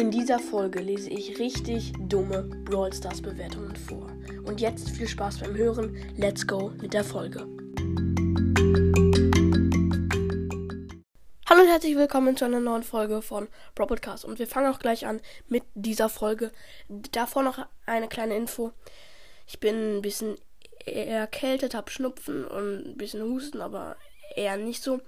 In dieser Folge lese ich richtig dumme Brawl Stars Bewertungen vor. Und jetzt viel Spaß beim Hören. Let's go mit der Folge. Hallo und herzlich willkommen zu einer neuen Folge von Brawl Podcast. Und wir fangen auch gleich an mit dieser Folge. Davor noch eine kleine Info. Ich bin ein bisschen erkältet, habe Schnupfen und ein bisschen Husten, aber eher nicht so.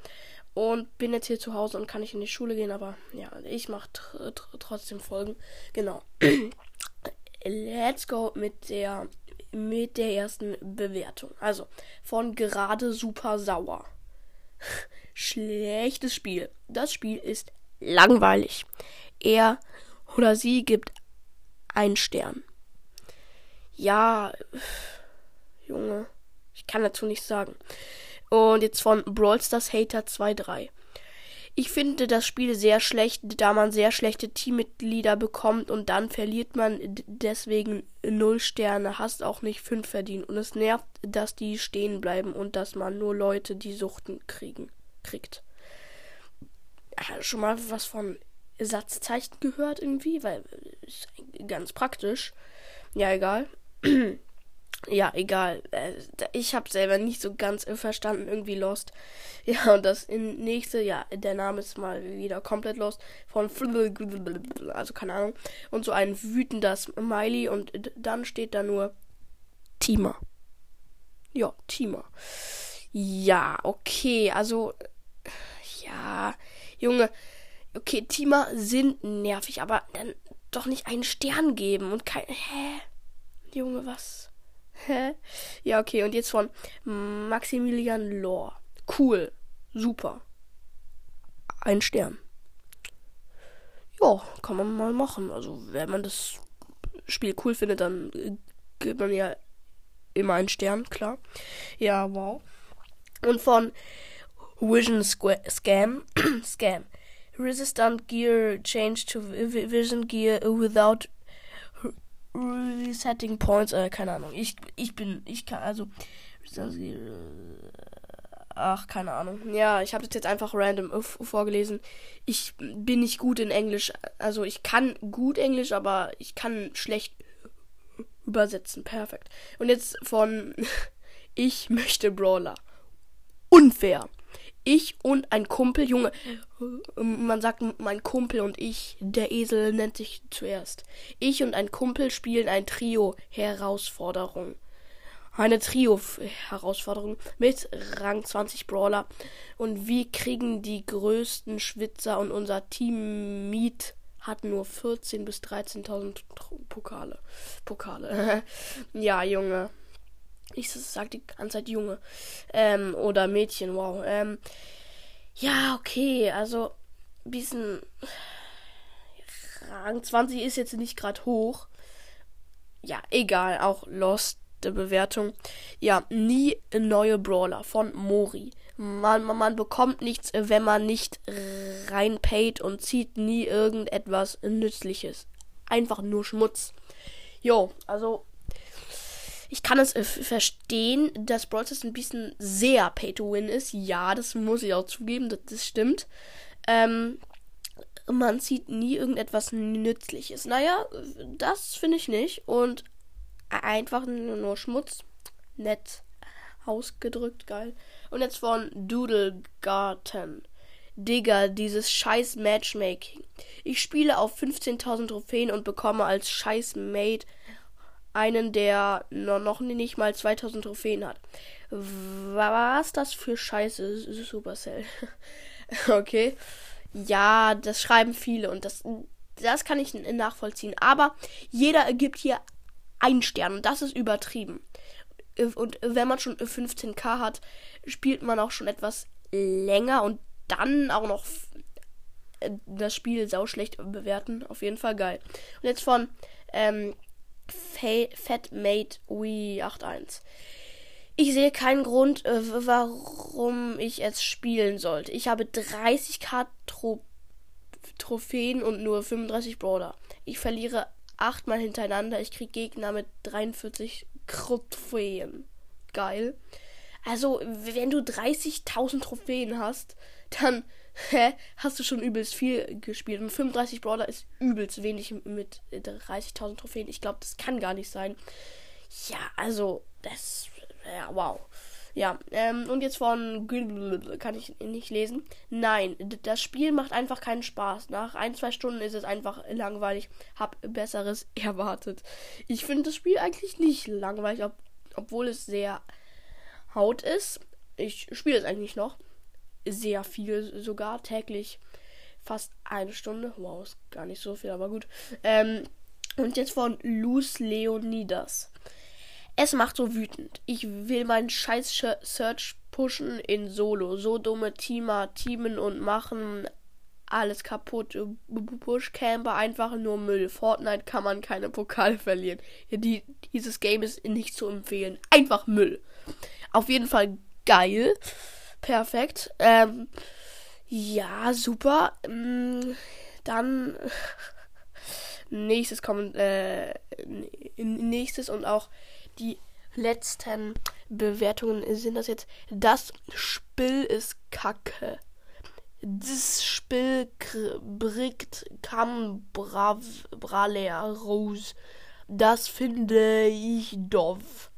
Und bin jetzt hier zu Hause und kann nicht in die Schule gehen, aber ja, ich mache tr tr trotzdem Folgen. Genau. Let's go mit der mit der ersten Bewertung. Also von gerade super sauer. Schlechtes Spiel. Das Spiel ist langweilig. Er oder sie gibt einen Stern. Ja, Junge, ich kann dazu nichts sagen. Und jetzt von Brawl Stars Hater 2.3. Ich finde das Spiel sehr schlecht, da man sehr schlechte Teammitglieder bekommt und dann verliert man deswegen 0 Sterne, hast auch nicht 5 verdient. Und es nervt, dass die stehen bleiben und dass man nur Leute, die Suchten kriegen, kriegt. Schon mal was von Satzzeichen gehört irgendwie, weil ist ganz praktisch. Ja, egal. ja, egal. Äh, ich habe selber nicht so ganz verstanden, irgendwie Lost. Ja, und das nächste, ja, der Name ist mal wieder komplett Lost. Von also keine Ahnung. Und so ein wütender Smiley und dann steht da nur Tima. Ja, Tima. Ja, okay, also ja, Junge, okay, Tima sind nervig, aber dann doch nicht einen Stern geben und kein hä? Junge, was? Ja, okay, und jetzt von Maximilian Lore. Cool. Super. Ein Stern. Ja, kann man mal machen. Also, wenn man das Spiel cool findet, dann gibt man ja immer einen Stern, klar. Ja, wow. Und von Vision Squ Scam. Scam. Resistant Gear changed to Vision Gear without Resetting Points, äh, keine Ahnung. Ich, ich bin, ich kann, also, ach, keine Ahnung. Ja, ich habe das jetzt einfach random vorgelesen. Ich bin nicht gut in Englisch. Also, ich kann gut Englisch, aber ich kann schlecht übersetzen. Perfekt. Und jetzt von Ich möchte Brawler. Unfair ich und ein Kumpel, Junge, man sagt mein Kumpel und ich, der Esel nennt sich zuerst. Ich und ein Kumpel spielen ein Trio-Herausforderung. Eine Trio-Herausforderung mit Rang 20 Brawler. Und wir kriegen die größten Schwitzer und unser Team Meet hat nur 14.000 bis 13.000 Pokale. Pokale. ja, Junge. Ich sag die ganze Zeit Junge. Ähm, oder Mädchen, wow. Ähm, ja, okay, also bisschen Rang 20 ist jetzt nicht gerade hoch. Ja, egal, auch Lost Bewertung. Ja, nie neue Brawler von Mori. Man, man, man bekommt nichts, wenn man nicht reinpayt und zieht nie irgendetwas Nützliches. Einfach nur Schmutz. Jo, also ich kann es äh, verstehen, dass Brawl Stars ein bisschen sehr Pay to Win ist. Ja, das muss ich auch zugeben, das, das stimmt. Ähm, man sieht nie irgendetwas Nützliches. Naja, das finde ich nicht. Und einfach nur Schmutz. Nett ausgedrückt, geil. Und jetzt von Doodle Garten. Digga, dieses scheiß Matchmaking. Ich spiele auf 15.000 Trophäen und bekomme als scheiß Mate einen, der noch nicht mal 2000 Trophäen hat. Was das für Scheiße, Supercell. okay. Ja, das schreiben viele und das, das kann ich nachvollziehen. Aber jeder gibt hier einen Stern und das ist übertrieben. Und wenn man schon 15k hat, spielt man auch schon etwas länger und dann auch noch das Spiel sau schlecht bewerten. Auf jeden Fall geil. Und jetzt von ähm, Fatmate Wii 81. Ich sehe keinen Grund, äh, warum ich es spielen sollte. Ich habe 30k Tro Trophäen und nur 35 Brawler. Ich verliere achtmal hintereinander. Ich kriege Gegner mit 43 Trophäen. Geil. Also, wenn du 30.000 Trophäen hast, dann hä, hast du schon übelst viel gespielt. Und 35 Brawler ist übelst wenig mit 30.000 Trophäen. Ich glaube, das kann gar nicht sein. Ja, also, das, ja, wow. Ja, ähm, und jetzt von kann ich nicht lesen. Nein, das Spiel macht einfach keinen Spaß. Nach ein, zwei Stunden ist es einfach langweilig. Hab Besseres erwartet. Ich finde das Spiel eigentlich nicht langweilig, ob, obwohl es sehr haut ist. Ich spiele es eigentlich noch. Sehr viel sogar, täglich. Fast eine Stunde. Wow, ist gar nicht so viel, aber gut. Ähm, und jetzt von Luz Leonidas. Es macht so wütend. Ich will meinen scheiß Search pushen in Solo. So dumme Teamer teamen und machen alles kaputt. Bushcamper einfach nur Müll. Fortnite kann man keine Pokale verlieren. Die, dieses Game ist nicht zu empfehlen. Einfach Müll. Auf jeden Fall geil. Perfekt. Ähm, ja, super. Mm, dann nächstes kommt äh, nächstes und auch die letzten Bewertungen sind das jetzt. Das Spiel ist kacke. Das Spiel bringt kam brav braler raus. Das finde ich doof.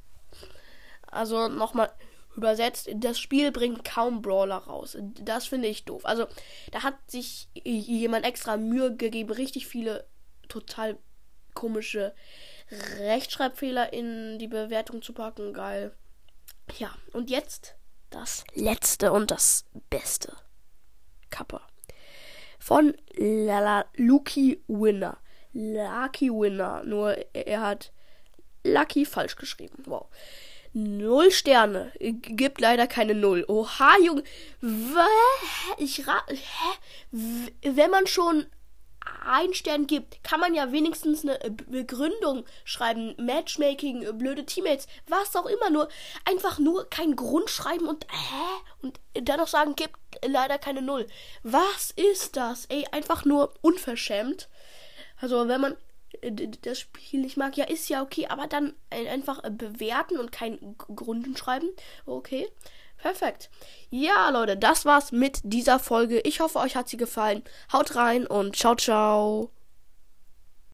Also nochmal übersetzt, das Spiel bringt kaum Brawler raus. Das finde ich doof. Also da hat sich jemand extra Mühe gegeben, richtig viele total komische Rechtschreibfehler in die Bewertung zu packen. Geil. Ja, und jetzt das letzte und das beste. Kappa. Von Lala Lucky Winner. Lucky Winner. Nur er hat Lucky falsch geschrieben. Wow. Null Sterne. Gibt leider keine Null. Oha, Junge. Ich ra Hä? Wenn man schon einen Stern gibt, kann man ja wenigstens eine Begründung schreiben. Matchmaking, blöde Teammates, was auch immer. Nur einfach nur kein Grund schreiben und hä? Und dann noch sagen, gibt leider keine Null. Was ist das? Ey, einfach nur unverschämt. Also, wenn man das Spiel nicht mag, ja, ist ja okay, aber dann einfach äh, bewerten und keinen Grund schreiben. Okay. Perfekt. Ja, Leute, das war's mit dieser Folge. Ich hoffe, euch hat sie gefallen. Haut rein und ciao, ciao.